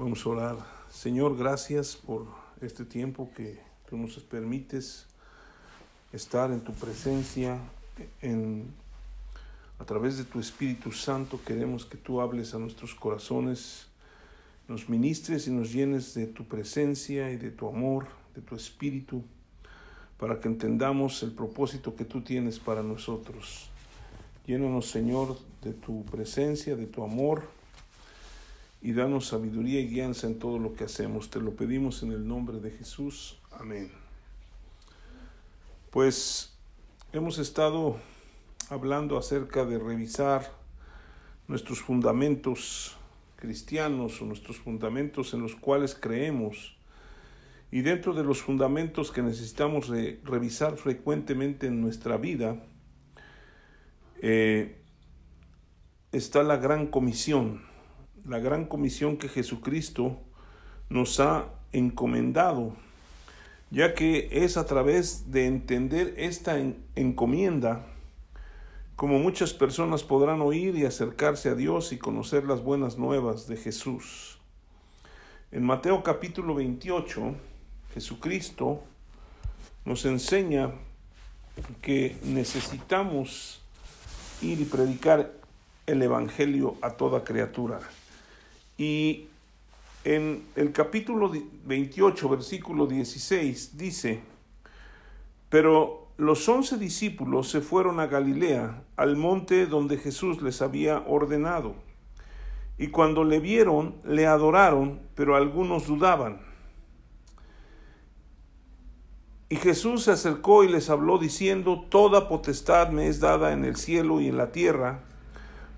Vamos a orar. Señor, gracias por este tiempo que tú nos permites estar en tu presencia, en, a través de tu Espíritu Santo queremos que tú hables a nuestros corazones, nos ministres y nos llenes de tu presencia y de tu amor, de tu Espíritu, para que entendamos el propósito que tú tienes para nosotros. Llénanos, Señor, de tu presencia, de tu amor y danos sabiduría y guianza en todo lo que hacemos. Te lo pedimos en el nombre de Jesús. Amén. Pues hemos estado hablando acerca de revisar nuestros fundamentos cristianos o nuestros fundamentos en los cuales creemos. Y dentro de los fundamentos que necesitamos revisar frecuentemente en nuestra vida, eh, está la gran comisión la gran comisión que Jesucristo nos ha encomendado, ya que es a través de entender esta encomienda como muchas personas podrán oír y acercarse a Dios y conocer las buenas nuevas de Jesús. En Mateo capítulo 28, Jesucristo nos enseña que necesitamos ir y predicar el Evangelio a toda criatura. Y en el capítulo 28, versículo 16, dice, pero los once discípulos se fueron a Galilea, al monte donde Jesús les había ordenado. Y cuando le vieron, le adoraron, pero algunos dudaban. Y Jesús se acercó y les habló diciendo, Toda potestad me es dada en el cielo y en la tierra.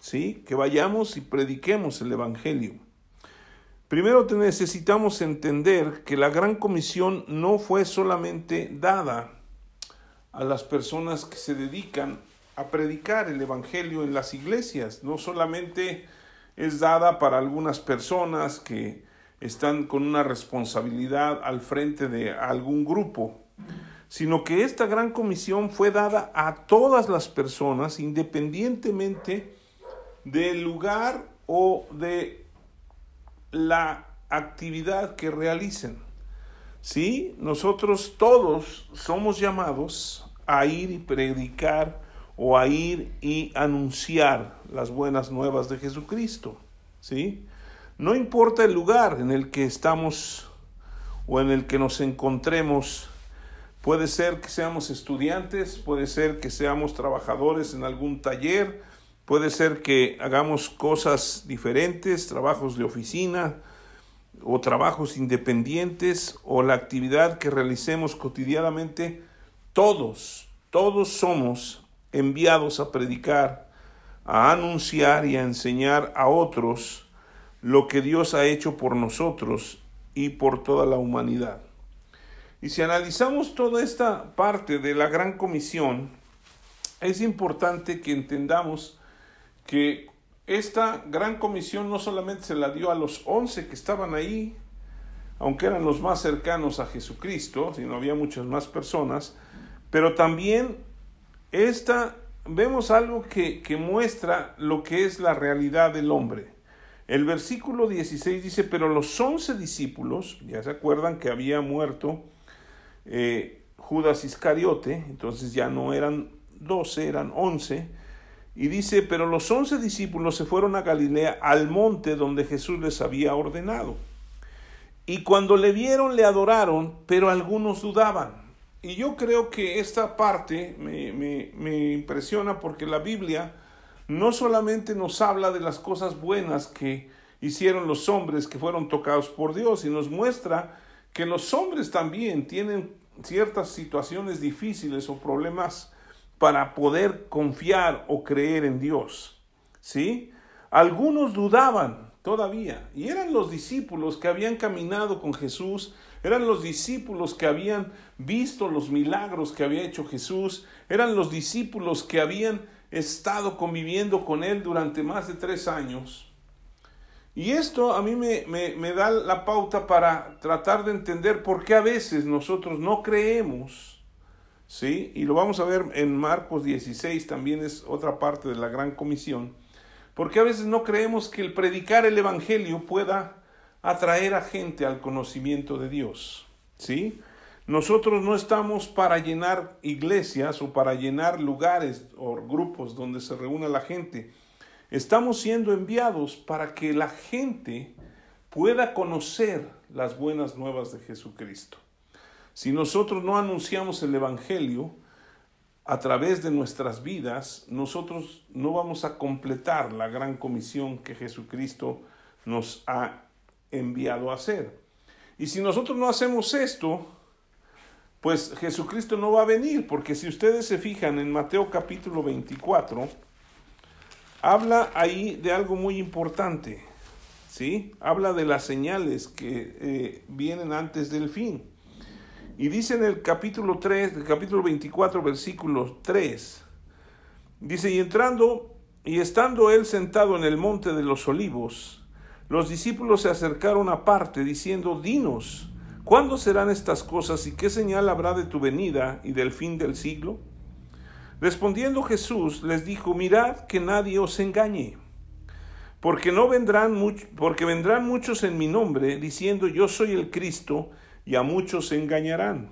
¿Sí? Que vayamos y prediquemos el Evangelio. Primero necesitamos entender que la gran comisión no fue solamente dada a las personas que se dedican a predicar el Evangelio en las iglesias, no solamente es dada para algunas personas que están con una responsabilidad al frente de algún grupo, sino que esta gran comisión fue dada a todas las personas independientemente del lugar o de la actividad que realicen. Sí, nosotros todos somos llamados a ir y predicar o a ir y anunciar las buenas nuevas de Jesucristo. ¿Sí? No importa el lugar en el que estamos o en el que nos encontremos, puede ser que seamos estudiantes, puede ser que seamos trabajadores en algún taller, Puede ser que hagamos cosas diferentes, trabajos de oficina o trabajos independientes o la actividad que realicemos cotidianamente. Todos, todos somos enviados a predicar, a anunciar y a enseñar a otros lo que Dios ha hecho por nosotros y por toda la humanidad. Y si analizamos toda esta parte de la gran comisión, es importante que entendamos que esta gran comisión no solamente se la dio a los once que estaban ahí, aunque eran los más cercanos a Jesucristo, sino había muchas más personas, pero también esta, vemos algo que, que muestra lo que es la realidad del hombre. El versículo 16 dice, pero los once discípulos, ya se acuerdan que había muerto eh, Judas Iscariote, entonces ya no eran doce, eran once, y dice, pero los once discípulos se fueron a Galilea al monte donde Jesús les había ordenado. Y cuando le vieron le adoraron, pero algunos dudaban. Y yo creo que esta parte me, me, impresiona porque la Biblia no solamente nos habla de las cosas buenas que hicieron los hombres que fueron tocados por Dios, y nos muestra que los hombres también tienen ciertas situaciones difíciles o problemas para poder confiar o creer en Dios. ¿Sí? Algunos dudaban, todavía. Y eran los discípulos que habían caminado con Jesús, eran los discípulos que habían visto los milagros que había hecho Jesús, eran los discípulos que habían estado conviviendo con Él durante más de tres años. Y esto a mí me, me, da la pauta para tratar de entender por qué a veces nosotros no creemos, ¿sí? Y lo vamos a ver en Marcos 16, también es otra parte de la gran comisión, porque a veces no creemos que el predicar el Evangelio pueda atraer a gente al conocimiento de Dios, ¿sí? Nosotros no estamos para llenar iglesias o para llenar lugares o grupos donde se reúna la gente. Estamos siendo enviados para que la gente pueda conocer las buenas nuevas de Jesucristo. Si nosotros no anunciamos el Evangelio a través de nuestras vidas, nosotros no vamos a completar la gran comisión que Jesucristo nos ha enviado a hacer. Y si nosotros no hacemos esto, pues Jesucristo no va a venir, porque si ustedes se fijan en Mateo capítulo 24, habla ahí de algo muy importante, ¿sí? Habla de las señales que eh, vienen antes del fin. Y dice en el capítulo 3, el capítulo 24, versículo 3, dice, y entrando y estando él sentado en el monte de los olivos, los discípulos se acercaron aparte, diciendo, dinos, ¿Cuándo serán estas cosas y qué señal habrá de tu venida y del fin del siglo? Respondiendo Jesús les dijo, mirad que nadie os engañe, porque no vendrán porque vendrán muchos en mi nombre diciendo yo soy el Cristo y a muchos se engañarán.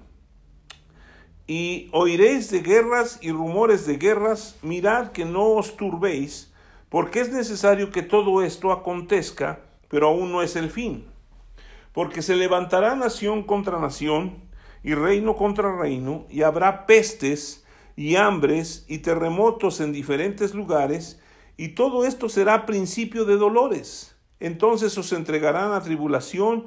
Y oiréis de guerras y rumores de guerras, mirad que no os turbéis, porque es necesario que todo esto acontezca, pero aún no es el fin porque se levantará nación contra nación y reino contra reino, y habrá pestes y hambres y terremotos en diferentes lugares, y todo esto será principio de dolores. Entonces os entregarán a tribulación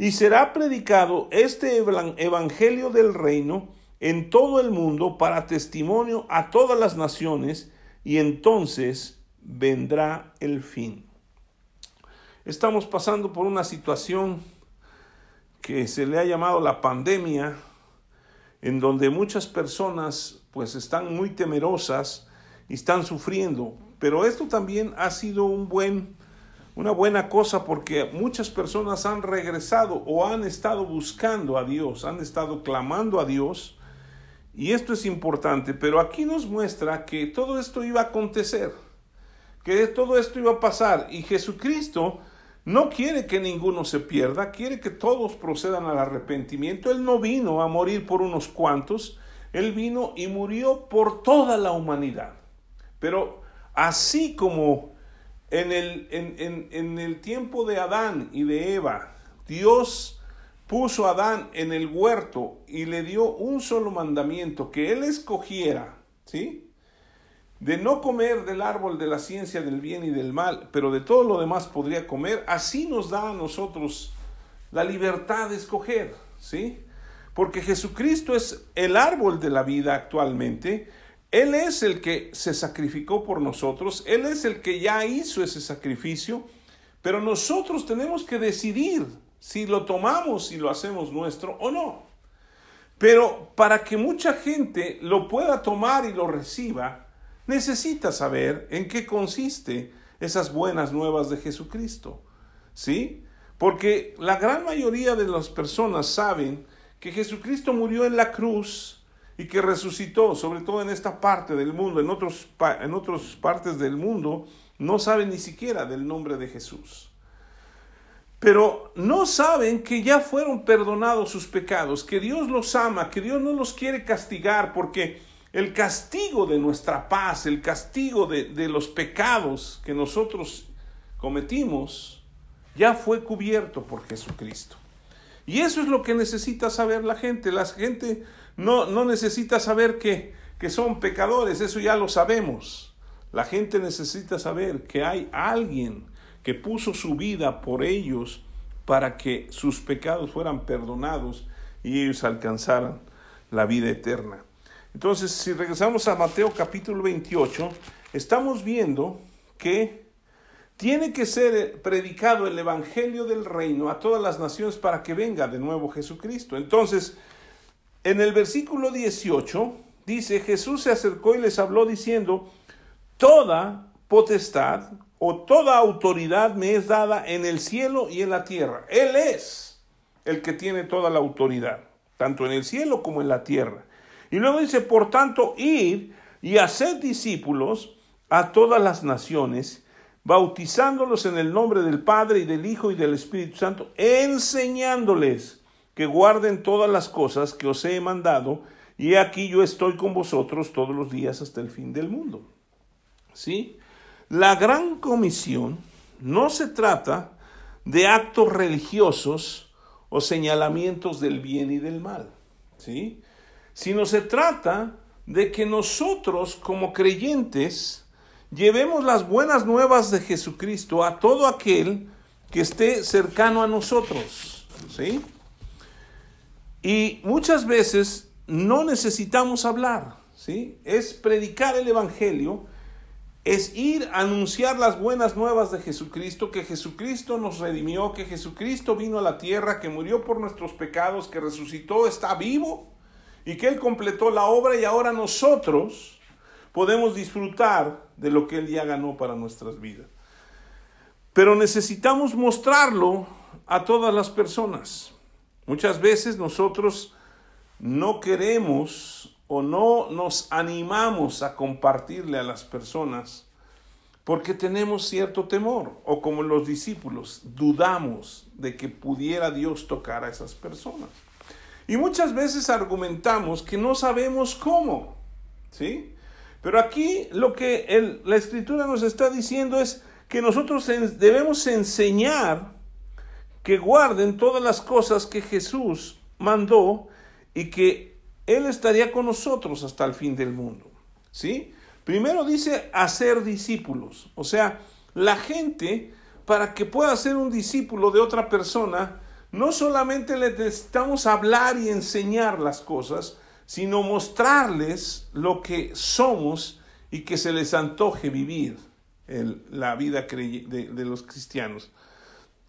y será predicado este evangelio del reino en todo el mundo para testimonio a todas las naciones, y entonces vendrá el fin. Estamos pasando por una situación que se le ha llamado la pandemia, en donde muchas personas pues están muy temerosas y están sufriendo. Pero esto también ha sido un buen, una buena cosa porque muchas personas han regresado o han estado buscando a Dios, han estado clamando a Dios. Y esto es importante, pero aquí nos muestra que todo esto iba a acontecer, que todo esto iba a pasar y Jesucristo no quiere que ninguno se pierda, quiere que todos procedan al arrepentimiento. Él no vino a morir por unos cuantos, Él vino y murió por toda la humanidad. Pero así como en el, en, el tiempo de Adán y de Eva, Dios puso a Adán en el huerto y le dio un solo mandamiento, que él escogiera, ¿sí? de no comer del árbol de la ciencia del bien y del mal, pero de todo lo demás podría comer, así nos da a nosotros la libertad de escoger, ¿sí? Porque Jesucristo es el árbol de la vida actualmente, Él es el que se sacrificó por nosotros, Él es el que ya hizo ese sacrificio, pero nosotros tenemos que decidir si lo tomamos y lo hacemos nuestro o no. Pero para que mucha gente lo pueda tomar y lo reciba, necesita saber en qué consiste esas buenas nuevas de Jesucristo. ¿Sí? Porque la gran mayoría de las personas saben que Jesucristo murió en la cruz y que resucitó, sobre todo en esta parte del mundo, en, en otras partes del mundo, no saben ni siquiera del nombre de Jesús. Pero no saben que ya fueron perdonados sus pecados, que Dios los ama, que Dios no los quiere castigar, porque el castigo de nuestra paz, el castigo de, los pecados que nosotros cometimos, ya fue cubierto por Jesucristo. Y eso es lo que necesita saber la gente. La gente no, no necesita saber que, que son pecadores, eso ya lo sabemos. La gente necesita saber que hay alguien que puso su vida por ellos para que sus pecados fueran perdonados y ellos alcanzaran la vida eterna. Entonces, si regresamos a Mateo capítulo 28, estamos viendo que tiene que ser predicado el Evangelio del Reino a todas las naciones para que venga de nuevo Jesucristo. Entonces, en el versículo 18 dice, Jesús se acercó y les habló diciendo, toda potestad o toda autoridad me es dada en el cielo y en la tierra. Él es el que tiene toda la autoridad, tanto en el cielo como en la tierra. Y luego dice, por tanto, ir y hacer discípulos a todas las naciones, bautizándolos en el nombre del Padre y del Hijo y del Espíritu Santo, enseñándoles que guarden todas las cosas que os he mandado, y aquí yo estoy con vosotros todos los días hasta el fin del mundo. ¿Sí? La gran comisión no se trata de actos religiosos o señalamientos del bien y del mal, ¿sí? Sino se trata de que nosotros como creyentes llevemos las buenas nuevas de Jesucristo a todo aquel que esté cercano a nosotros, ¿sí? Y muchas veces no necesitamos hablar, ¿sí? Es predicar el evangelio, es ir a anunciar las buenas nuevas de Jesucristo, que Jesucristo nos redimió, que Jesucristo vino a la tierra, que murió por nuestros pecados, que resucitó, está vivo y que Él completó la obra y ahora nosotros podemos disfrutar de lo que Él ya ganó para nuestras vidas. Pero necesitamos mostrarlo a todas las personas. Muchas veces nosotros no queremos o no nos animamos a compartirle a las personas porque tenemos cierto temor o como los discípulos dudamos de que pudiera Dios tocar a esas personas. Y muchas veces argumentamos que no sabemos cómo, ¿sí? Pero aquí lo que la escritura nos está diciendo es que nosotros debemos enseñar que guarden todas las cosas que Jesús mandó y que Él estaría con nosotros hasta el fin del mundo. ¿Sí? Primero dice hacer discípulos. O sea, la gente, para que pueda ser un discípulo de otra persona, no solamente le necesitamos hablar y enseñar las cosas, sino mostrarles lo que somos y que se les antoje vivir la vida de los cristianos,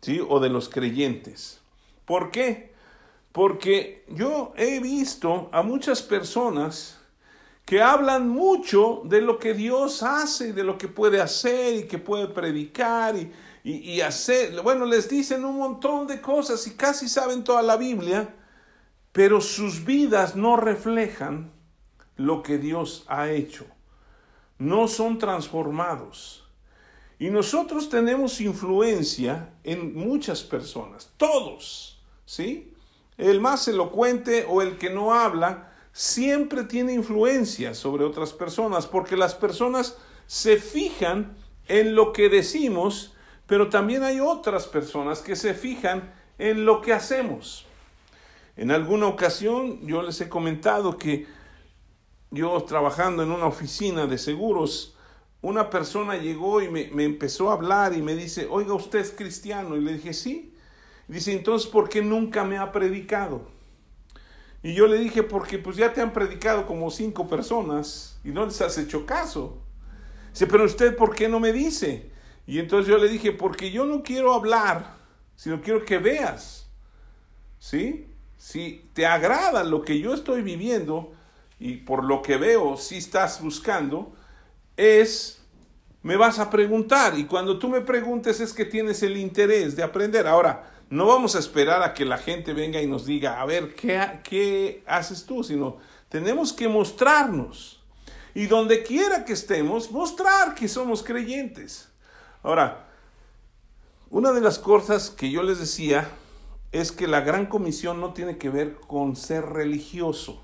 ¿sí? O de los creyentes. ¿Por qué? Porque yo he visto a muchas personas que hablan mucho de lo que Dios hace, de lo que puede hacer y que puede predicar y, y, y, hacer, bueno, les dicen un montón de cosas y casi saben toda la Biblia, pero sus vidas no reflejan lo que Dios ha hecho. No son transformados. Y nosotros tenemos influencia en muchas personas, todos, ¿sí? El más elocuente o el que no habla siempre tiene influencia sobre otras personas, porque las personas se fijan en lo que decimos, pero también hay otras personas que se fijan en lo que hacemos. En alguna ocasión yo les he comentado que yo trabajando en una oficina de seguros, una persona llegó y me, empezó a hablar y me dice, oiga, usted es cristiano. Y le dije, sí. Dice, entonces, ¿por qué nunca me ha predicado? Y yo le dije, porque pues ya te han predicado como cinco personas y no les has hecho caso. Dice, pero usted, ¿por qué no me dice? Y entonces yo le dije, porque yo no quiero hablar, sino quiero que veas. ¿Sí? Si te agrada lo que yo estoy viviendo y por lo que veo si estás buscando, es, me vas a preguntar y cuando tú me preguntes es que tienes el interés de aprender. Ahora, no vamos a esperar a que la gente venga y nos diga, a ver, ¿qué, qué haces tú? Sino tenemos que mostrarnos. Y donde quiera que estemos, mostrar que somos creyentes. Ahora, una de las cosas que yo les decía es que la gran comisión no tiene que ver con ser religioso,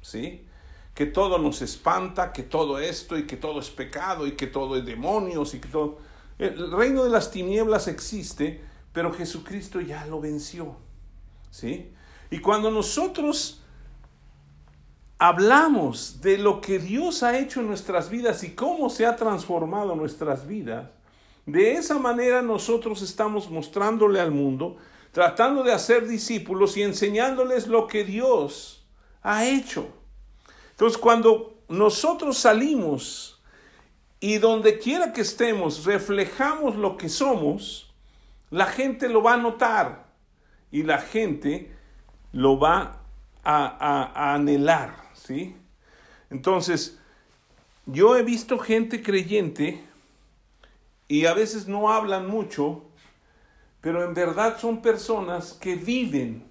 ¿sí? Que todo nos espanta, que todo esto y que todo es pecado y que todo es demonios y que todo... El reino de las tinieblas existe, pero Jesucristo ya lo venció. ¿sí? Y cuando nosotros hablamos de lo que Dios ha hecho en nuestras vidas y cómo se ha transformado nuestras vidas, de esa manera nosotros estamos mostrándole al mundo, tratando de hacer discípulos y enseñándoles lo que Dios ha hecho. Entonces cuando nosotros salimos y donde quiera que estemos reflejamos lo que somos, la gente lo va a notar y la gente lo va a, anhelar, ¿sí? Entonces, yo he visto gente creyente y a veces no hablan mucho, pero en verdad son personas que viven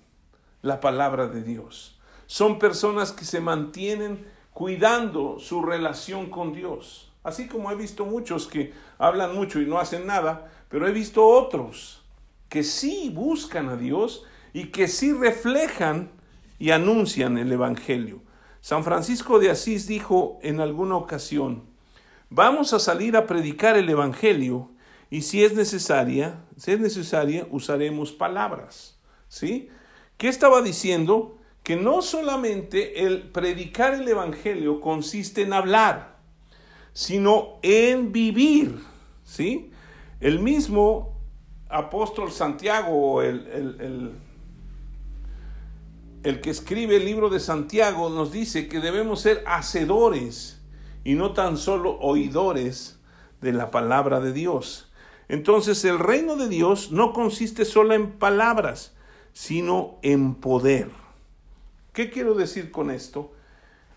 la palabra de Dios. Son personas que se mantienen cuidando su relación con Dios. Así como he visto muchos que hablan mucho y no hacen nada, pero he visto otros que sí buscan a Dios y que sí reflejan y anuncian el Evangelio. San Francisco de Asís dijo en alguna ocasión, vamos a salir a predicar el Evangelio y si es necesaria, si es necesaria, usaremos palabras. ¿Sí? ¿Qué estaba diciendo? Que no solamente el predicar el Evangelio consiste en hablar, sino en vivir. ¿Sí? El mismo apóstol Santiago, el, el el que escribe el libro de Santiago nos dice que debemos ser hacedores y no tan solo oidores de la palabra de Dios. Entonces el reino de Dios no consiste solo en palabras, sino en poder. ¿Qué quiero decir con esto?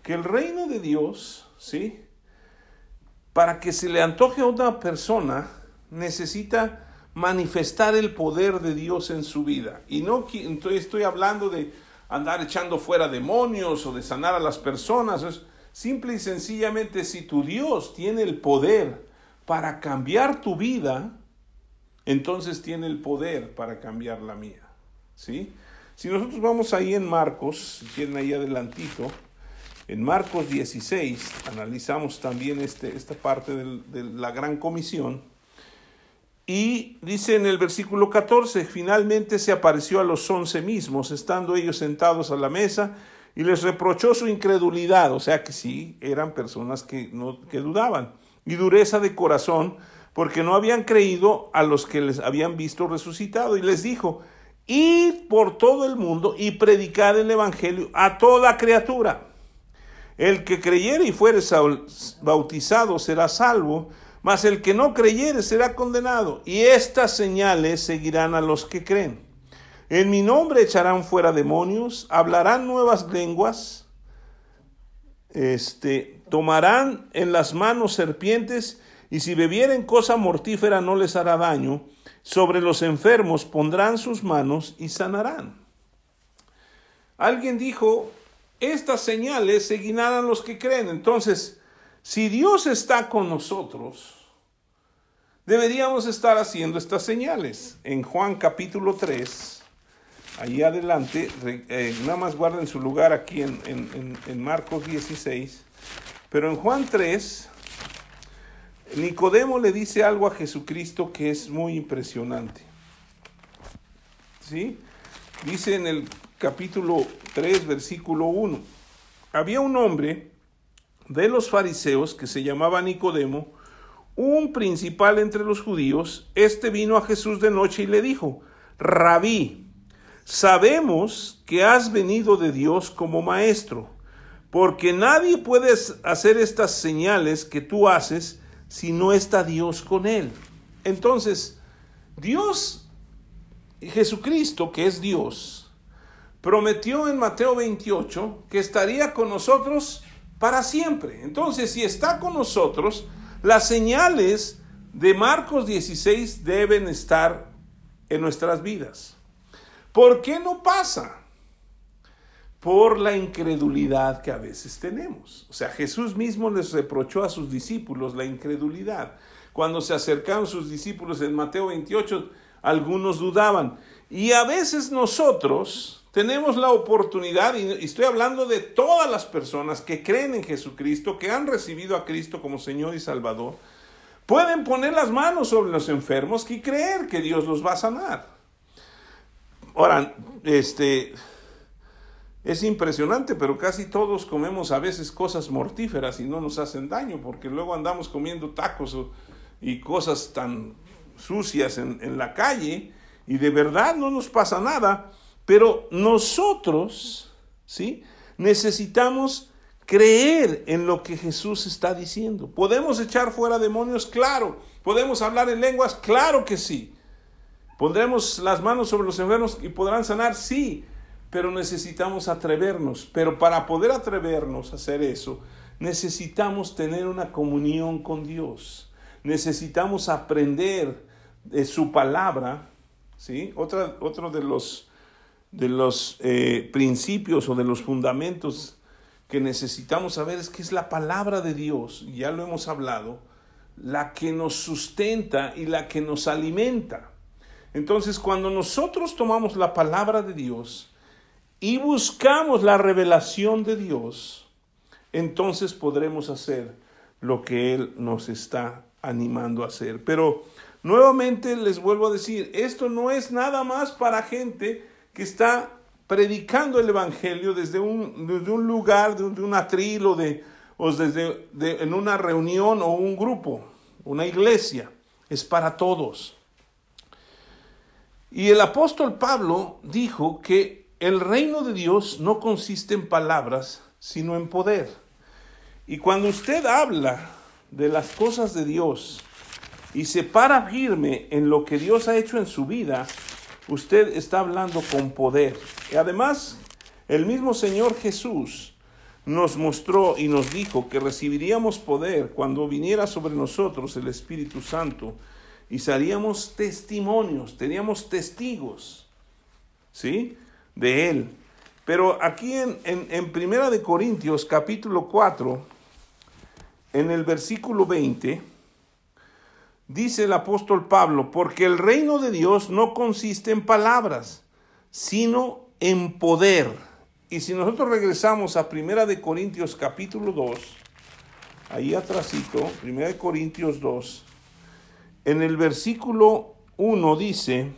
Que el reino de Dios, ¿sí? Para que se le antoje a una persona, necesita manifestar el poder de Dios en su vida. Y no estoy hablando de andar echando fuera demonios o de sanar a las personas. Es simple y sencillamente si tu Dios tiene el poder para cambiar tu vida, entonces tiene el poder para cambiar la mía. ¿Sí? Si nosotros vamos ahí en Marcos, si quieren ahí adelantito, en Marcos 16 analizamos también este, esta parte de la gran comisión. Y dice en el versículo 14, finalmente se apareció a los once mismos, estando ellos sentados a la mesa, y les reprochó su incredulidad, o sea que sí, eran personas que, no, que dudaban, y dureza de corazón, porque no habían creído a los que les habían visto resucitado, y les dijo, id por todo el mundo y predicad el Evangelio a toda criatura. El que creyere y fuere bautizado será salvo, mas el que no creyere será condenado. Y estas señales seguirán a los que creen. En mi nombre echarán fuera demonios, hablarán nuevas lenguas, este, tomarán en las manos serpientes, y si bebieren cosa mortífera no les hará daño. Sobre los enfermos pondrán sus manos y sanarán. Alguien dijo, estas señales seguirán a los que creen. Entonces, si Dios está con nosotros, deberíamos estar haciendo estas señales. En Juan capítulo 3, allí adelante, eh, nada más guarden su lugar aquí en, en Marcos 16, pero en Juan 3, Nicodemo le dice algo a Jesucristo que es muy impresionante. ¿Sí? Dice en el capítulo 3, versículo 1, había un hombre de los fariseos que se llamaba Nicodemo, un principal entre los judíos, este vino a Jesús de noche y le dijo, Rabí, sabemos que has venido de Dios como maestro, porque nadie puede hacer estas señales que tú haces si no está Dios con él. Entonces, Dios, Jesucristo, que es Dios, prometió en Mateo 28 que estaría con nosotros para siempre. Entonces, si está con nosotros, las señales de Marcos 16 deben estar en nuestras vidas. ¿Por qué no pasa? Por la incredulidad que a veces tenemos. O sea, Jesús mismo les reprochó a sus discípulos la incredulidad. Cuando se acercaron sus discípulos en Mateo 28, algunos dudaban. Y a veces nosotros tenemos la oportunidad, y estoy hablando de todas las personas que creen en Jesucristo, que han recibido a Cristo como Señor y Salvador, pueden poner las manos sobre los enfermos y creer que Dios los va a sanar. Ahora, este, es impresionante, pero casi todos comemos a veces cosas mortíferas y no nos hacen daño, porque luego andamos comiendo tacos y cosas tan sucias en, en la calle y de verdad no nos pasa nada, pero nosotros, ¿sí? Necesitamos creer en lo que Jesús está diciendo. ¿Podemos echar fuera demonios? Claro. ¿Podemos hablar en lenguas? Claro que sí. ¿Pondremos las manos sobre los enfermos y podrán sanar? Sí. Pero necesitamos atrevernos. Pero para poder atrevernos a hacer eso, necesitamos tener una comunión con Dios. Necesitamos aprender de su palabra. ¿sí? Otra, otro de los, de los eh, principios o de los fundamentos que necesitamos saber es que es la palabra de Dios, ya lo hemos hablado, la que nos sustenta y la que nos alimenta. Entonces, cuando nosotros tomamos la palabra de Dios y buscamos la revelación de Dios, entonces podremos hacer lo que Él nos está animando a hacer. Pero nuevamente les vuelvo a decir, esto no es nada más para gente que está predicando el Evangelio desde un, un lugar, de un, atril o, de, o desde en una reunión o un grupo, una iglesia. Es para todos. Y el apóstol Pablo dijo que el reino de Dios no consiste en palabras, sino en poder. Y cuando usted habla de las cosas de Dios y se para firme en lo que Dios ha hecho en su vida, usted está hablando con poder. Y además, el mismo Señor Jesús nos mostró y nos dijo que recibiríamos poder cuando viniera sobre nosotros el Espíritu Santo y seríamos testimonios, teníamos testigos, ¿sí? De Él. Pero aquí en, en, Primera de Corintios capítulo 4, en el versículo 20, dice el apóstol Pablo, porque el reino de Dios no consiste en palabras, sino en poder. Y si nosotros regresamos a Primera de Corintios capítulo 2, ahí atrásito, Primera de Corintios 2, en el versículo 1 dice,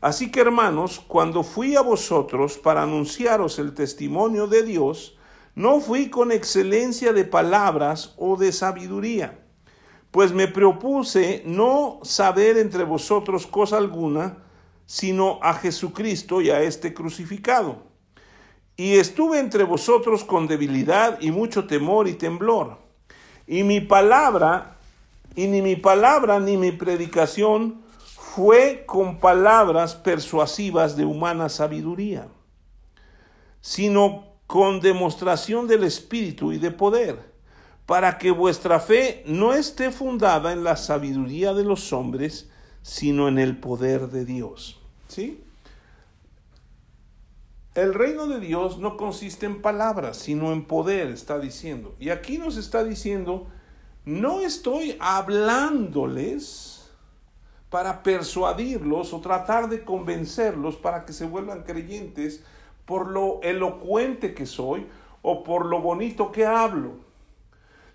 Así que hermanos, cuando fui a vosotros para anunciaros el testimonio de Dios, no fui con excelencia de palabras o de sabiduría pues me propuse no saber entre vosotros cosa alguna, sino a Jesucristo y a este crucificado. Y estuve entre vosotros con debilidad y mucho temor y temblor. Y mi palabra, y ni mi palabra ni mi predicación fue con palabras persuasivas de humana sabiduría, sino con demostración del Espíritu y de poder para que vuestra fe no esté fundada en la sabiduría de los hombres, sino en el poder de Dios. ¿Sí? El reino de Dios no consiste en palabras, sino en poder, está diciendo. Y aquí nos está diciendo, no estoy hablándoles para persuadirlos o tratar de convencerlos para que se vuelvan creyentes por lo elocuente que soy o por lo bonito que hablo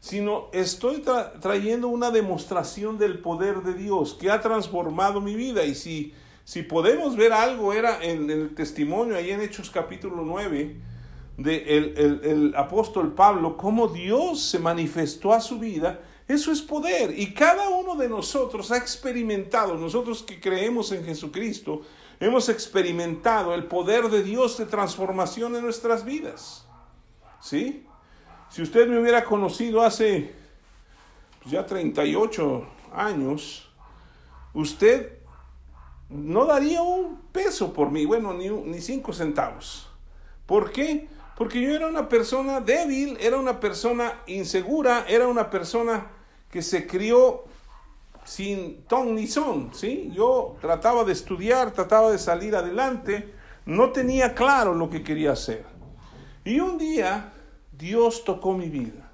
sino estoy trayendo una demostración del poder de Dios que ha transformado mi vida. Y si, si podemos ver algo, era en, el testimonio ahí en Hechos capítulo 9 de el, el apóstol Pablo, cómo Dios se manifestó a su vida. Eso es poder. Y cada uno de nosotros ha experimentado, nosotros que creemos en Jesucristo, hemos experimentado el poder de Dios de transformación en nuestras vidas. ¿Sí? Si usted me hubiera conocido hace pues, ya 38 años, usted no daría un peso por mí, bueno, ni, ni cinco centavos. ¿Por qué? Porque yo era una persona débil, era una persona insegura, era una persona que se crió sin ton ni son, ¿sí? Yo trataba de estudiar, trataba de salir adelante, no tenía claro lo que quería hacer. Y un día Dios tocó mi vida.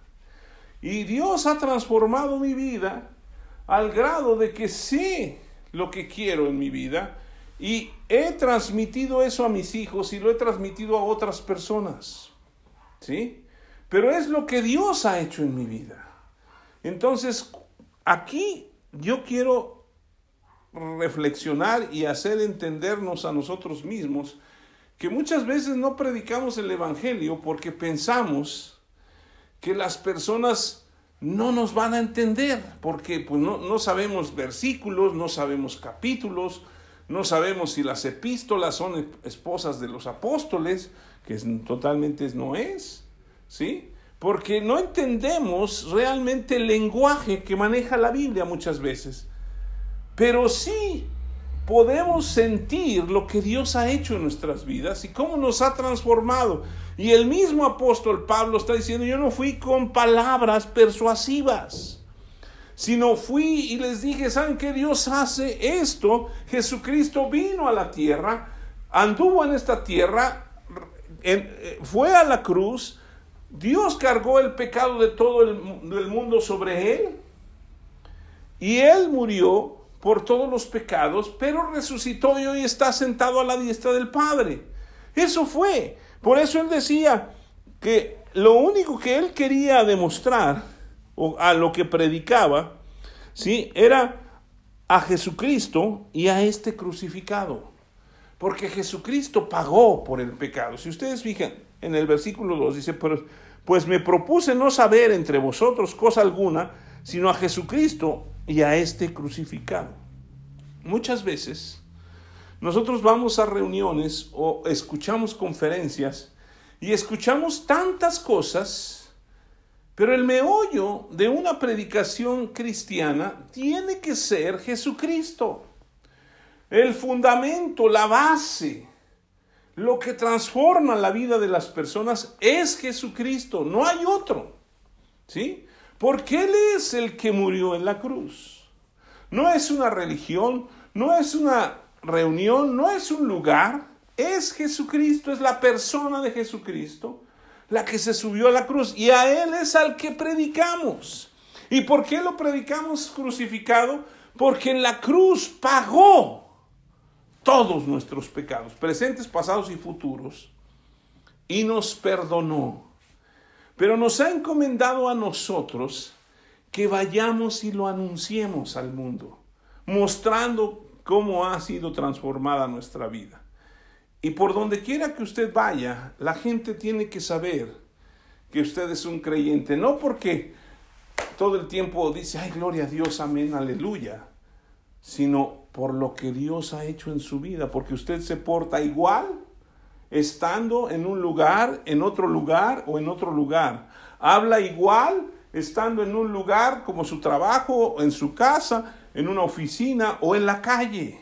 Y Dios ha transformado mi vida al grado de que sé lo que quiero en mi vida y he transmitido eso a mis hijos y lo he transmitido a otras personas. ¿Sí? Pero es lo que Dios ha hecho en mi vida. Entonces, aquí yo quiero reflexionar y hacer entendernos a nosotros mismos que muchas veces no predicamos el Evangelio porque pensamos que las personas no nos van a entender, porque pues, no, no sabemos versículos, no sabemos capítulos, no sabemos si las epístolas son esposas de los apóstoles, que totalmente no es, ¿sí? Porque no entendemos realmente el lenguaje que maneja la Biblia muchas veces. Pero sí podemos sentir lo que Dios ha hecho en nuestras vidas y cómo nos ha transformado. Y el mismo apóstol Pablo está diciendo, yo no fui con palabras persuasivas, sino fui y les dije, ¿saben qué Dios hace esto? Jesucristo vino a la tierra, anduvo en esta tierra, eh, fue a la cruz, Dios cargó el pecado de todo el, el mundo sobre él y él murió por todos los pecados, pero resucitó y hoy está sentado a la diestra del Padre. Eso fue. Por eso él decía que lo único que él quería demostrar, o a lo que predicaba, ¿sí? era a Jesucristo y a este crucificado. Porque Jesucristo pagó por el pecado. Si ustedes fijan en el versículo 2, dice, pues, me propuse no saber entre vosotros cosa alguna, sino a Jesucristo y a este crucificado. Muchas veces nosotros vamos a reuniones o escuchamos conferencias y escuchamos tantas cosas, pero el meollo de una predicación cristiana tiene que ser Jesucristo. El fundamento, la base, lo que transforma la vida de las personas es Jesucristo, no hay otro. ¿Sí? Porque Él es el que murió en la cruz. No es una religión, no es una reunión, no es un lugar, es Jesucristo, es la persona de Jesucristo la que se subió a la cruz y a Él es al que predicamos. ¿Y por qué lo predicamos crucificado? Porque en la cruz pagó todos nuestros pecados, presentes, pasados y futuros, y nos perdonó. Pero nos ha encomendado a nosotros que vayamos y lo anunciemos al mundo, mostrando cómo ha sido transformada nuestra vida. Y por donde quiera que usted vaya, la gente tiene que saber que usted es un creyente, no porque todo el tiempo dice, ay, gloria a Dios, amén, aleluya, sino por lo que Dios ha hecho en su vida, porque usted se porta igual estando en un lugar, en otro lugar o en otro lugar. Habla igual estando en un lugar como su trabajo, en su casa, en una oficina o en la calle.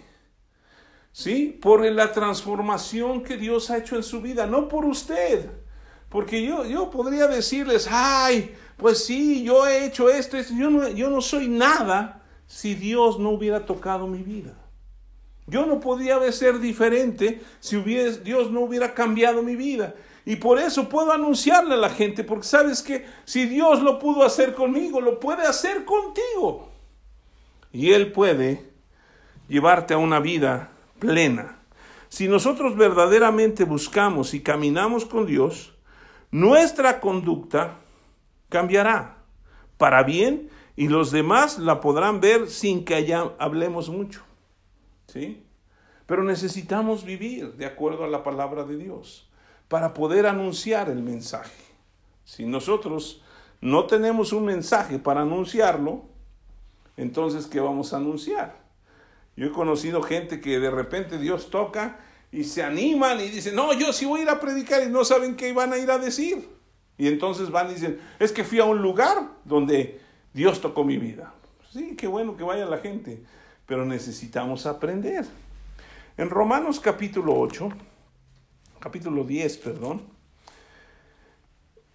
¿Sí? Por la transformación que Dios ha hecho en su vida, no por usted. Porque yo, yo podría decirles, ay, pues sí, yo he hecho esto, esto. Yo, no, yo no soy nada si Dios no hubiera tocado mi vida. Yo no podía ser diferente si Dios no hubiera cambiado mi vida. Y por eso puedo anunciarle a la gente, porque sabes que si Dios lo pudo hacer conmigo, lo puede hacer contigo. Y Él puede llevarte a una vida plena. Si nosotros verdaderamente buscamos y caminamos con Dios, nuestra conducta cambiará para bien y los demás la podrán ver sin que haya, hablemos mucho. ¿Sí? Pero necesitamos vivir de acuerdo a la palabra de Dios para poder anunciar el mensaje. Si nosotros no tenemos un mensaje para anunciarlo, entonces ¿qué vamos a anunciar? Yo he conocido gente que de repente Dios toca y se animan y dicen, no, yo sí voy a ir a predicar y no saben qué van a ir a decir. Y entonces van y dicen, es que fui a un lugar donde Dios tocó mi vida. Sí, qué bueno que vaya la gente, pero necesitamos aprender. En Romanos capítulo 8, capítulo 10, perdón,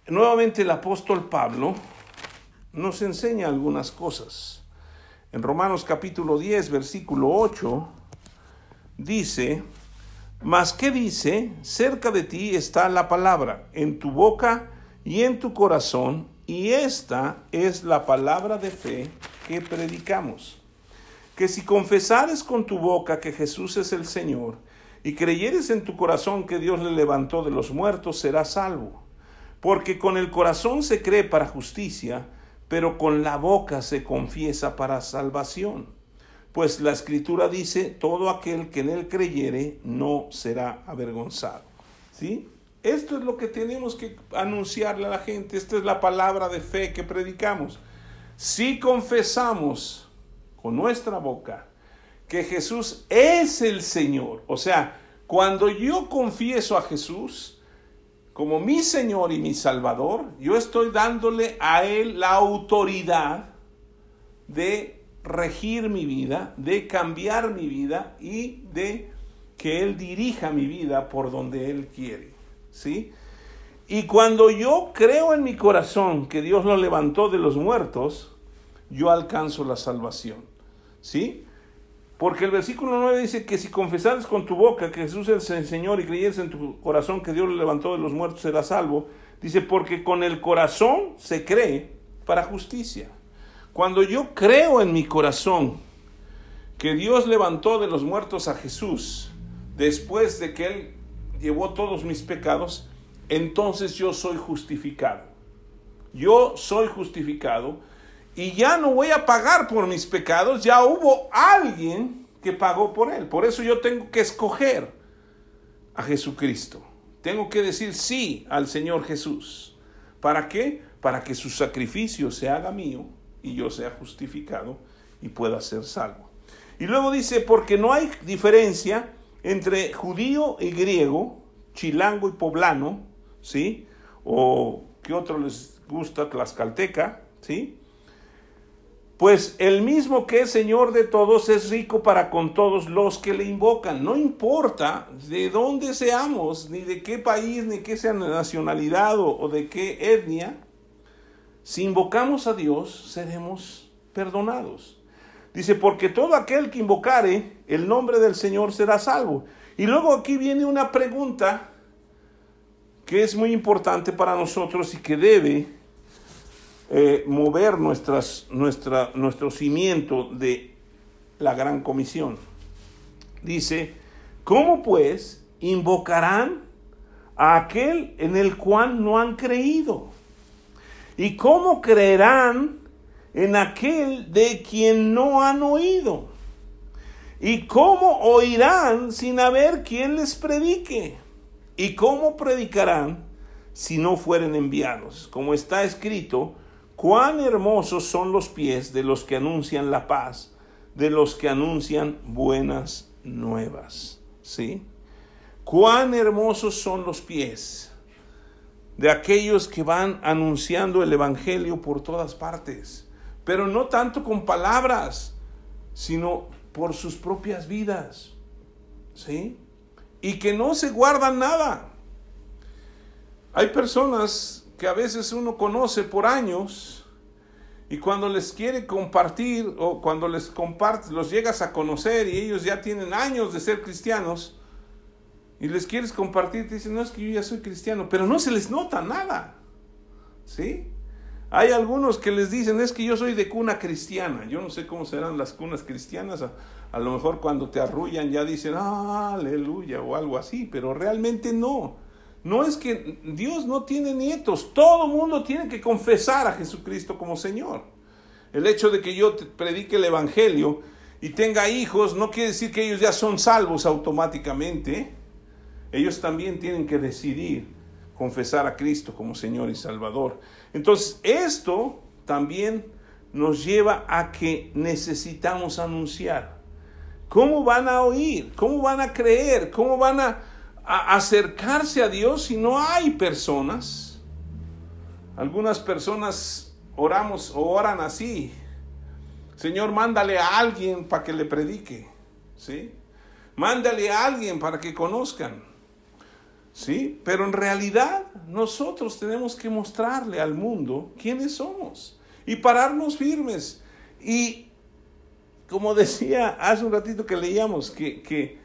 nuevamente el apóstol Pablo nos enseña algunas cosas. En Romanos capítulo 10, versículo 8, dice, mas qué dice, cerca de ti está la palabra, en tu boca y en tu corazón, y esta es la palabra de fe que predicamos que si confesares con tu boca que Jesús es el Señor y creyeres en tu corazón que Dios le levantó de los muertos, serás salvo. Porque con el corazón se cree para justicia, pero con la boca se confiesa para salvación. pues la escritura dice, todo aquel que en él creyere no será avergonzado. ¿Sí? Esto es lo que tenemos que anunciarle a la gente, esta es la palabra de fe que predicamos. Si confesamos con nuestra boca que Jesús es el Señor, o sea, cuando yo confieso a Jesús como mi Señor y mi Salvador, yo estoy dándole a Él la autoridad de regir mi vida, de cambiar mi vida y de que Él dirija mi vida por donde Él quiere. ¿Sí? Y cuando yo creo en mi corazón que Dios lo levantó de los muertos, yo alcanzo la salvación. ¿Sí? Porque el versículo 9 dice que si confesares con tu boca que Jesús es el Señor y creyeres en tu corazón que Dios lo levantó de los muertos, serás salvo. Dice, porque con el corazón se cree para justicia. Cuando yo creo en mi corazón que Dios levantó de los muertos a Jesús después de que Él llevó todos mis pecados, entonces yo soy justificado. Yo soy justificado y ya no voy a pagar por mis pecados, ya hubo alguien que pagó por él. Por eso yo tengo que escoger a Jesucristo. Tengo que decir sí al Señor Jesús. ¿Para qué? Para que su sacrificio se haga mío y yo sea justificado y pueda ser salvo. Y luego dice, porque no hay diferencia entre judío y griego, chilango y poblano, ¿sí? O que otro les gusta, tlaxcalteca, ¿sí? Pues el mismo que es Señor de todos es rico para con todos los que le invocan. No importa de dónde seamos, ni de qué país, ni qué sea nacionalidad o, de qué etnia, si invocamos a Dios, seremos perdonados. Dice, porque todo aquel que invocare el nombre del Señor será salvo. Y luego aquí viene una pregunta que es muy importante para nosotros y que debe eh, mover nuestras, nuestra, nuestro cimiento de la gran comisión. Dice, ¿cómo pues invocarán a aquel en el cual no han creído? ¿Y cómo creerán en aquel de quien no han oído? ¿Y cómo oirán sin haber quien les predique? ¿Y cómo predicarán si no fueren enviados? Como está escrito, Cuán hermosos son los pies de los que anuncian la paz, de los que anuncian buenas nuevas. ¿Sí? Cuán hermosos son los pies de aquellos que van anunciando el Evangelio por todas partes, pero no tanto con palabras, sino por sus propias vidas. ¿Sí? Y que no se guardan nada. Hay personas que a veces uno conoce por años y cuando les quiere compartir o cuando les compartes, los llegas a conocer y ellos ya tienen años de ser cristianos y les quieres compartir, te dicen, no es que yo ya soy cristiano, pero no se les nota nada. ¿Sí? Hay algunos que les dicen, es que yo soy de cuna cristiana. Yo no sé cómo serán las cunas cristianas. A, lo mejor cuando te arrullan ya dicen, ah, aleluya o algo así, pero realmente no. No es que Dios no tiene nietos, todo mundo tiene que confesar a Jesucristo como Señor. El hecho de que yo predique el Evangelio y tenga hijos no quiere decir que ellos ya son salvos automáticamente. Ellos también tienen que decidir confesar a Cristo como Señor y Salvador. Entonces, esto también nos lleva a que necesitamos anunciar. ¿Cómo van a oír? ¿Cómo van a creer? ¿Cómo van a acercarse a Dios si no hay personas. Algunas personas oramos o oran así. Señor, mándale a alguien para que le predique. ¿Sí? Mándale a alguien para que conozcan. ¿Sí? Pero en realidad nosotros tenemos que mostrarle al mundo quiénes somos y pararnos firmes. Y como decía hace un ratito que leíamos, que, que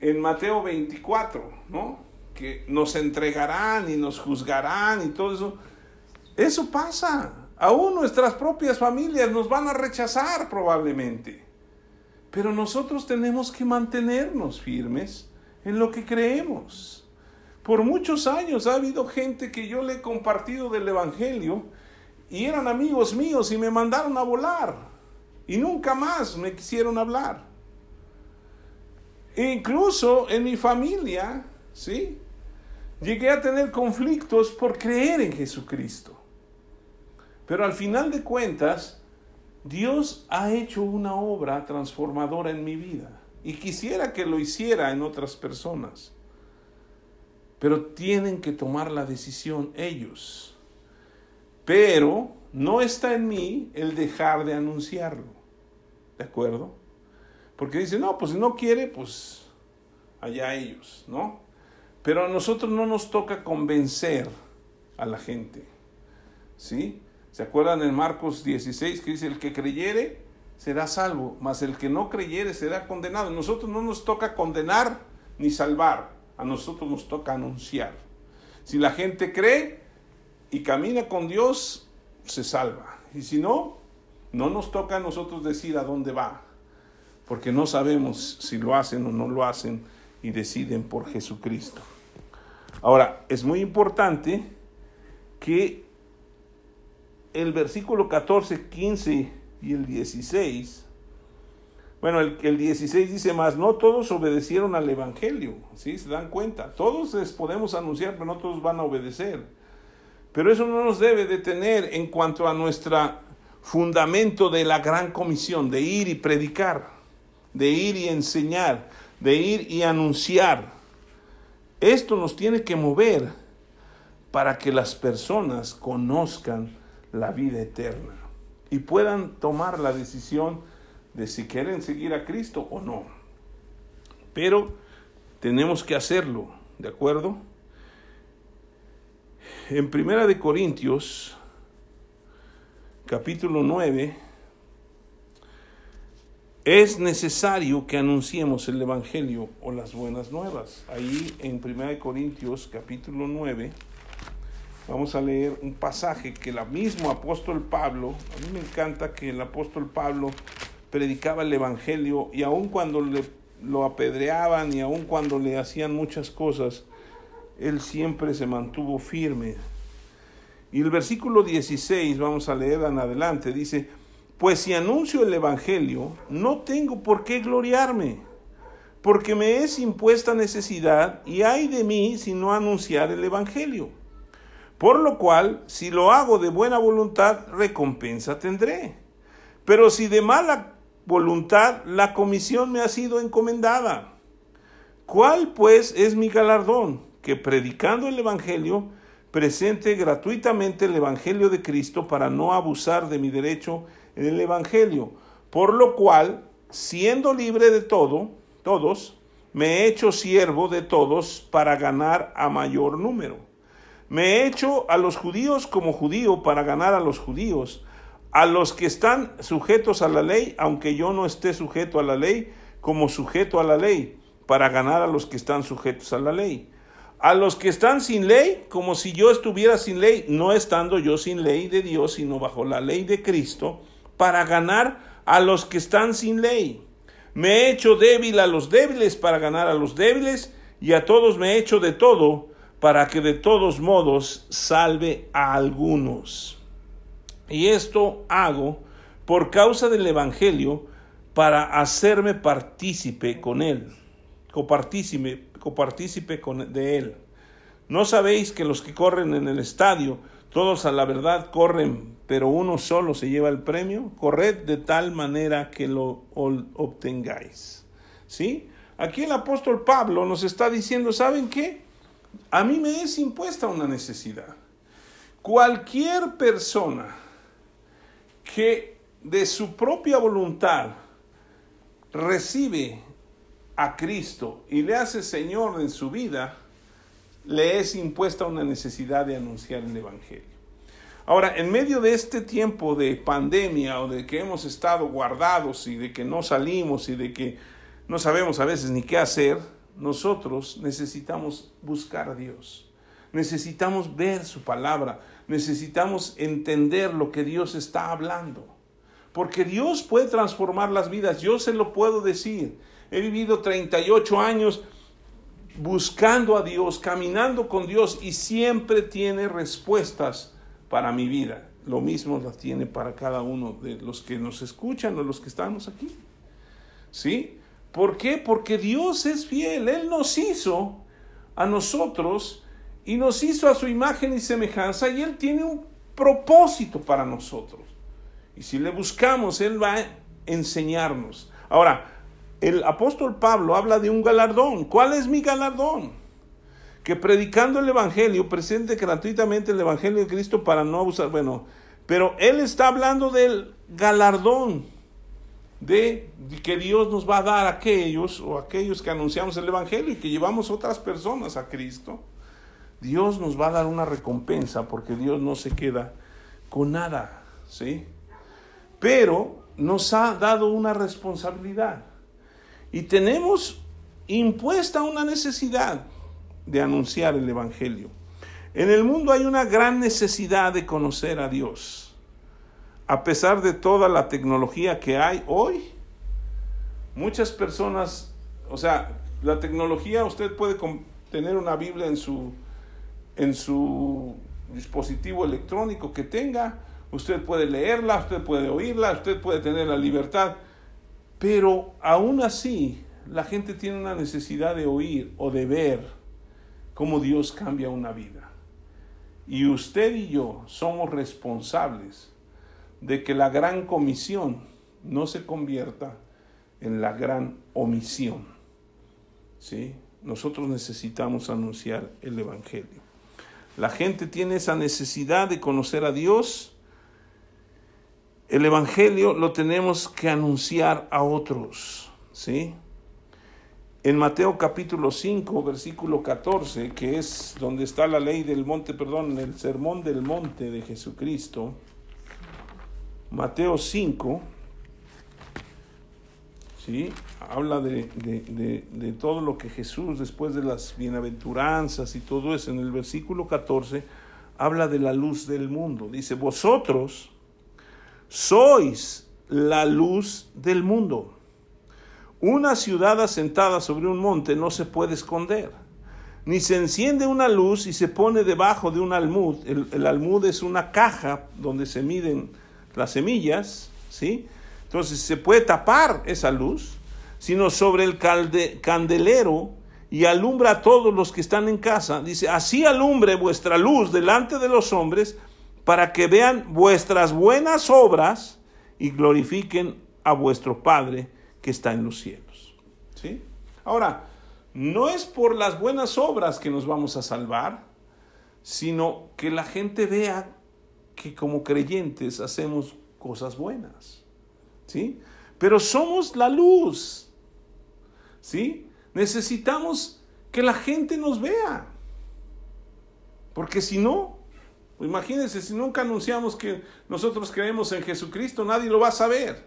en Mateo 24, ¿no? Que nos entregarán y nos juzgarán y todo eso. Eso pasa. Aún nuestras propias familias nos van a rechazar probablemente. Pero nosotros tenemos que mantenernos firmes en lo que creemos. Por muchos años ha habido gente que yo le he compartido del Evangelio y eran amigos míos y me mandaron a volar. y nunca más me quisieron hablar. E incluso en mi familia, ¿sí? Llegué a tener conflictos por creer en Jesucristo. Pero al final de cuentas, Dios ha hecho una obra transformadora en mi vida y quisiera que lo hiciera en otras personas. Pero tienen que tomar la decisión ellos. Pero no está en mí el dejar de anunciarlo. ¿De acuerdo? Porque dice, no, pues si no quiere, pues allá ellos, ¿no? Pero a nosotros no nos toca convencer a la gente. ¿Sí? ¿Se acuerdan en Marcos 16 que dice, el que creyere será salvo, mas el que no creyere será condenado? Nosotros no nos toca condenar ni salvar, a nosotros nos toca anunciar. Si la gente cree y camina con Dios, se salva. Y si no, no nos toca a nosotros decir a dónde va, porque no sabemos si lo hacen o no lo hacen y deciden por Jesucristo. Ahora, es muy importante que el versículo 14, 15 y el 16, bueno, el, el 16 dice más, no todos obedecieron al Evangelio, ¿sí? Se dan cuenta, todos les podemos anunciar, pero no todos van a obedecer. Pero eso no nos debe detener en cuanto a nuestro fundamento de la gran comisión, de ir y predicar, de ir y enseñar, de ir y anunciar. Esto nos tiene que mover para que las personas conozcan la vida eterna y puedan tomar la decisión de si quieren seguir a Cristo o no. Pero tenemos que hacerlo, ¿de acuerdo? En Primera de Corintios, capítulo 9, es necesario que anunciemos el Evangelio o las buenas nuevas. Ahí en 1 Corintios capítulo 9 vamos a leer un pasaje que el mismo apóstol Pablo, a mí me encanta que el apóstol Pablo predicaba el Evangelio y aun cuando le, lo apedreaban y aun cuando le hacían muchas cosas, él siempre se mantuvo firme. Y el versículo 16, vamos a leer en adelante, dice, pues si anuncio el Evangelio, no tengo por qué gloriarme, porque me es impuesta necesidad y hay de mí si no anunciar el Evangelio. Por lo cual, si lo hago de buena voluntad, recompensa tendré. Pero si de mala voluntad, la comisión me ha sido encomendada. ¿Cuál pues es mi galardón? Que predicando el Evangelio, presente gratuitamente el Evangelio de Cristo para no abusar de mi derecho en el Evangelio, por lo cual, siendo libre de todo, todos, me he hecho siervo de todos para ganar a mayor número. Me he hecho a los judíos como judío para ganar a los judíos, a los que están sujetos a la ley, aunque yo no esté sujeto a la ley, como sujeto a la ley, para ganar a los que están sujetos a la ley. A los que están sin ley, como si yo estuviera sin ley, no estando yo sin ley de Dios, sino bajo la ley de Cristo, para ganar a los que están sin ley. Me he hecho débil a los débiles para ganar a los débiles, y a todos me he hecho de todo, para que de todos modos salve a algunos. Y esto hago por causa del Evangelio, para hacerme partícipe con él, copartícipe, copartícipe con, de él. ¿No sabéis que los que corren en el estadio, todos a la verdad corren, pero uno solo se lleva el premio. Corred de tal manera que lo obtengáis. ¿Sí? Aquí el apóstol Pablo nos está diciendo, ¿saben qué? A mí me es impuesta una necesidad. Cualquier persona que de su propia voluntad recibe a Cristo y le hace Señor en su vida, le es impuesta una necesidad de anunciar el Evangelio. Ahora, en medio de este tiempo de pandemia o de que hemos estado guardados y de que no salimos y de que no sabemos a veces ni qué hacer, nosotros necesitamos buscar a Dios. Necesitamos ver su palabra. Necesitamos entender lo que Dios está hablando. Porque Dios puede transformar las vidas. Yo se lo puedo decir. He vivido 38 años buscando a Dios, caminando con Dios y siempre tiene respuestas para mi vida. lo mismo la tiene para cada uno de los que nos escuchan o los que estamos aquí. ¿Sí? ¿Por qué? Porque Dios es fiel. Él nos hizo a nosotros y nos hizo a su imagen y semejanza y Él tiene un propósito para nosotros. Y si le buscamos, Él va a enseñarnos. Ahora, el apóstol Pablo habla de un galardón. ¿Cuál es mi galardón? Que predicando el Evangelio, presente gratuitamente el Evangelio de Cristo para no abusar. Bueno, pero Él está hablando del galardón de que Dios nos va a dar a aquellos o aquellos que anunciamos el Evangelio y que llevamos otras personas a Cristo. Dios nos va a dar una recompensa porque Dios no se queda con nada, ¿sí? Pero nos ha dado una responsabilidad y tenemos impuesta una necesidad de anunciar el Evangelio. En el mundo hay una gran necesidad de conocer a Dios. A pesar de toda la tecnología que hay hoy, muchas personas, o sea, la tecnología, usted puede tener una Biblia en su en su dispositivo electrónico que tenga, usted puede leerla, usted puede oírla, usted puede tener la libertad, pero aún así la gente tiene una necesidad de oír o de ver cómo Dios cambia una vida. Y usted y yo somos responsables de que la gran comisión no se convierta en la gran omisión. ¿Sí? Nosotros necesitamos anunciar el Evangelio. La gente tiene esa necesidad de conocer a Dios. El Evangelio lo tenemos que anunciar a otros, ¿sí? En Mateo capítulo 5, versículo 14, que es donde está la ley del monte, perdón, el sermón del monte de Jesucristo, Mateo 5, ¿sí? habla de, de, todo lo que Jesús, después de las bienaventuranzas y todo eso, en el versículo 14, habla de la luz del mundo. Dice, vosotros sois la luz del mundo. Una ciudad asentada sobre un monte no se puede esconder, ni se enciende una luz y se pone debajo de un almud. El almud es una caja donde se miden las semillas, ¿sí? Entonces se puede tapar esa luz, sino sobre el candelero y alumbra a todos los que están en casa. Dice, así alumbre vuestra luz delante de los hombres para que vean vuestras buenas obras y glorifiquen a vuestro Padre que está en los cielos. ¿Sí? Ahora, no es por las buenas obras que nos vamos a salvar, sino que la gente vea que como creyentes hacemos cosas buenas. ¿sí? Pero somos la luz, ¿sí? Necesitamos que la gente nos vea. Porque si no, imagínense, si nunca anunciamos que nosotros creemos en Jesucristo, nadie lo va a saber.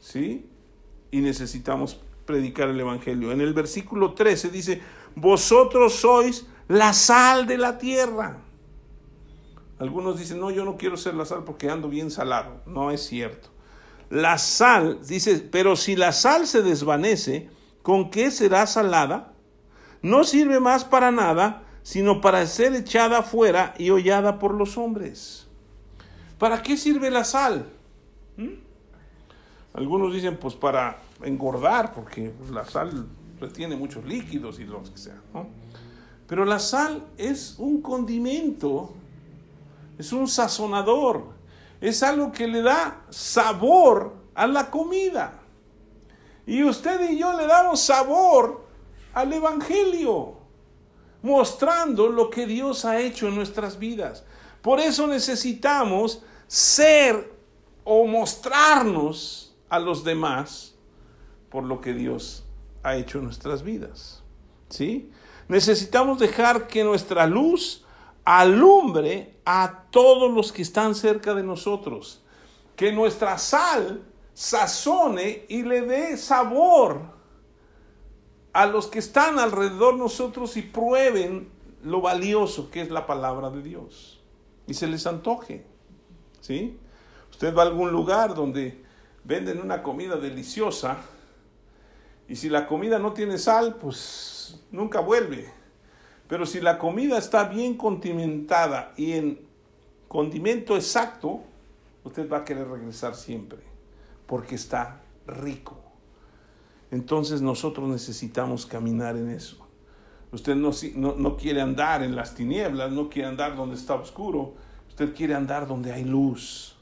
¿Sí? Y necesitamos predicar el Evangelio. En el versículo 13 dice, vosotros sois la sal de la tierra. Algunos dicen, no, yo no quiero ser la sal porque ando bien salado. No es cierto. La sal, dice, pero si la sal se desvanece, ¿con qué será salada? No sirve más para nada, sino para ser echada fuera y hollada por los hombres. ¿Para qué sirve la sal? ¿Mm? Algunos dicen, pues para engordar, porque la sal retiene muchos líquidos y los que sea. Pero la sal es un condimento es un sazonador, es algo que le da sabor a la comida. Y usted y yo le damos sabor al Evangelio, mostrando lo que Dios ha hecho en nuestras vidas. Por eso necesitamos ser o mostrarnos a los demás por lo que Dios ha hecho en nuestras vidas. ¿Sí? Necesitamos dejar que nuestra luz alumbre a todos los que están cerca de nosotros. Que nuestra sal sazone y le dé sabor a los que están alrededor de nosotros y prueben lo valioso que es la palabra de Dios. Y se les antoje. ¿Sí? Usted va a algún lugar donde venden una comida deliciosa y si la comida no tiene sal, pues nunca vuelve. Pero si la comida está bien condimentada y en condimento exacto, usted va a querer regresar siempre, porque está rico. Entonces nosotros necesitamos caminar en eso. Usted no, no, quiere andar en las tinieblas, no quiere andar donde está oscuro, usted quiere andar donde hay luz.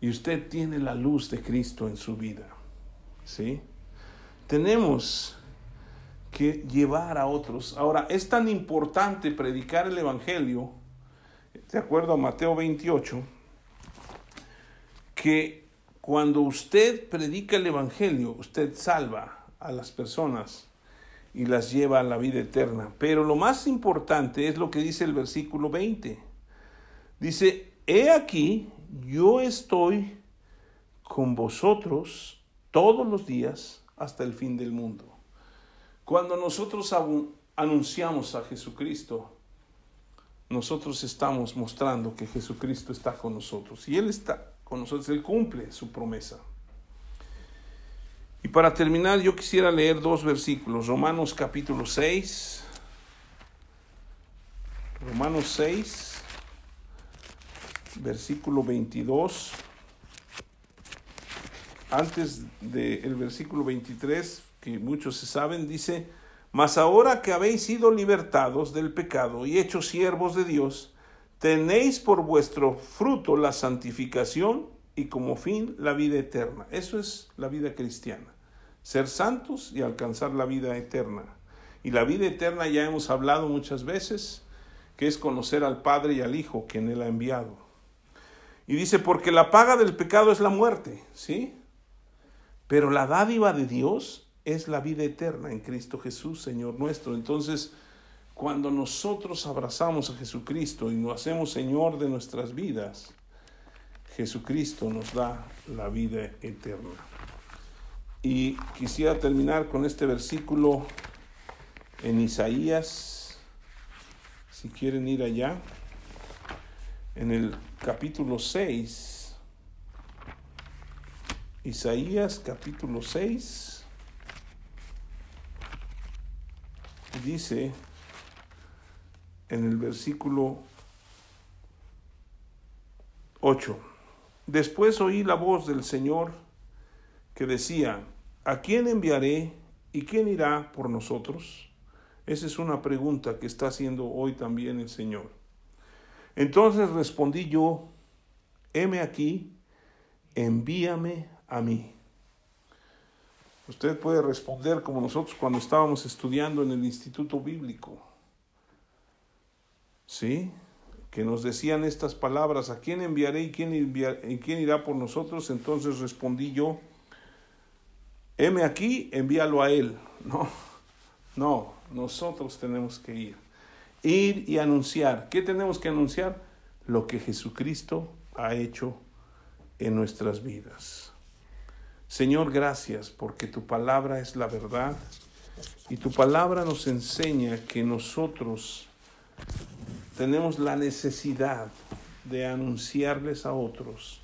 Y usted tiene la luz de Cristo en su vida. ¿Sí? Tenemos que llevar a otros. Ahora, es tan importante predicar el Evangelio, de acuerdo a Mateo 28, que cuando usted predica el Evangelio, usted salva a las personas y las lleva a la vida eterna. Pero lo más importante es lo que dice el versículo 20. Dice, he aquí, yo estoy con vosotros todos los días hasta el fin del mundo. Cuando nosotros anunciamos a Jesucristo, nosotros estamos mostrando que Jesucristo está con nosotros. Y Él está con nosotros, Él cumple su promesa. Y para terminar, yo quisiera leer dos versículos. Romanos capítulo 6. Romanos 6, versículo 22. Antes del versículo 23, que muchos se saben, dice, Mas ahora que habéis sido libertados del pecado y hechos siervos de Dios, tenéis por vuestro fruto la santificación y como fin la vida eterna. Eso es la vida cristiana. Ser santos y alcanzar la vida eterna. Y la vida eterna ya hemos hablado muchas veces, que es conocer al Padre y al Hijo que en Él ha enviado. Y dice, porque la paga del pecado es la muerte, ¿sí? Pero la dádiva de Dios es la vida eterna en Cristo Jesús, Señor nuestro. Entonces, cuando nosotros abrazamos a Jesucristo y nos hacemos Señor de nuestras vidas, Jesucristo nos da la vida eterna. Y quisiera terminar con este versículo en Isaías, si quieren ir allá, en el capítulo 6, Isaías capítulo 6, dice en el versículo 8, Después oí la voz del Señor que decía, ¿a quién enviaré y quién irá por nosotros? Esa es una pregunta que está haciendo hoy también el Señor. Entonces respondí yo, heme aquí, envíame a mí. Usted puede responder como nosotros cuando estábamos estudiando en el Instituto Bíblico. ¿Sí? que nos decían estas palabras, ¿a quién enviaré y quién, y quién irá por nosotros? Entonces respondí yo, heme aquí, envíalo a él. No, no, nosotros tenemos que ir. Ir y anunciar. ¿Qué tenemos que anunciar? Lo que Jesucristo ha hecho en nuestras vidas. Señor, gracias porque tu palabra es la verdad y tu palabra nos enseña que nosotros tenemos la necesidad de anunciarles a otros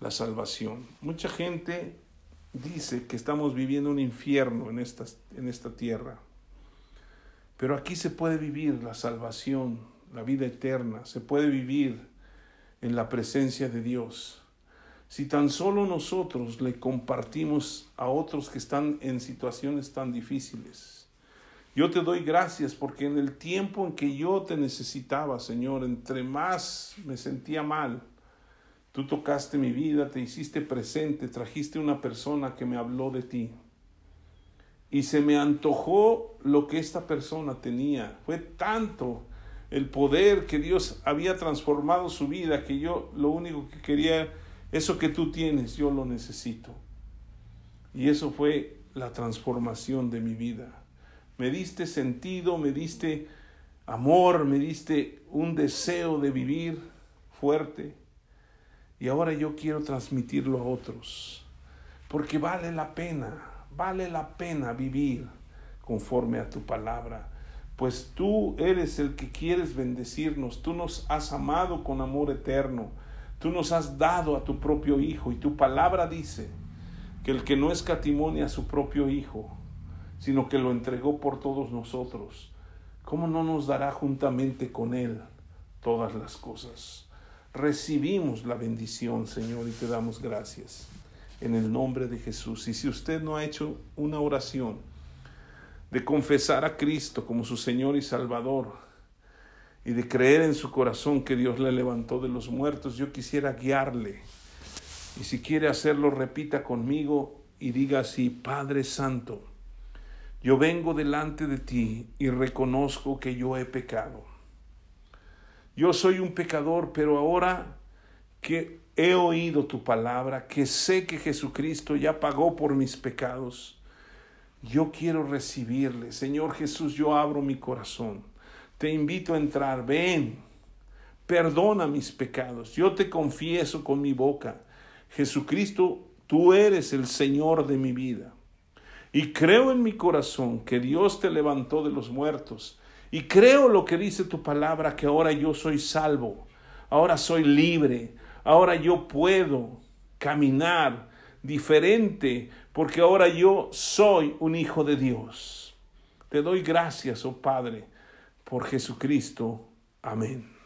la salvación. Mucha gente dice que estamos viviendo un infierno en esta, en esta tierra, pero aquí se puede vivir la salvación, la vida eterna, se puede vivir en la presencia de Dios. Si tan solo nosotros le compartimos a otros que están en situaciones tan difíciles, yo te doy gracias porque en el tiempo en que yo te necesitaba, Señor, entre más me sentía mal, tú tocaste mi vida, te hiciste presente, trajiste una persona que me habló de ti. Y se me antojó lo que esta persona tenía. Fue tanto el poder que Dios había transformado su vida que yo lo único que quería, eso que tú tienes, yo lo necesito. Y eso fue la transformación de mi vida. Me diste sentido, me diste amor, me diste un deseo de vivir fuerte. Y ahora yo quiero transmitirlo a otros, porque vale la pena, vale la pena vivir conforme a tu palabra, pues tú eres el que quieres bendecirnos, tú nos has amado con amor eterno, tú nos has dado a tu propio Hijo y tu palabra dice que el que no escatimonia a su propio Hijo, sino que lo entregó por todos nosotros, ¿cómo no nos dará juntamente con Él todas las cosas. Recibimos la bendición, Señor, y te damos gracias en el nombre de Jesús. Y si usted no ha hecho una oración de confesar a Cristo como su Señor y Salvador y de creer en su corazón que Dios le levantó de los muertos, yo quisiera guiarle. Y si quiere hacerlo, repita conmigo y diga así, Padre Santo, yo vengo delante de ti y reconozco que yo he pecado. Yo soy un pecador, pero ahora que he oído tu palabra, que sé que Jesucristo ya pagó por mis pecados. Yo quiero recibirle. Señor Jesús, yo abro mi corazón. Te invito a entrar. Ven, perdona mis pecados. Yo te confieso con mi boca. Jesucristo, tú eres el Señor de mi vida. Y creo en mi corazón que Dios te levantó de los muertos. Y creo lo que dice tu palabra, que ahora yo soy salvo. Ahora soy libre ahora yo puedo caminar diferente porque ahora yo soy un hijo de Dios. Te doy gracias, oh Padre, por Jesucristo. Amén.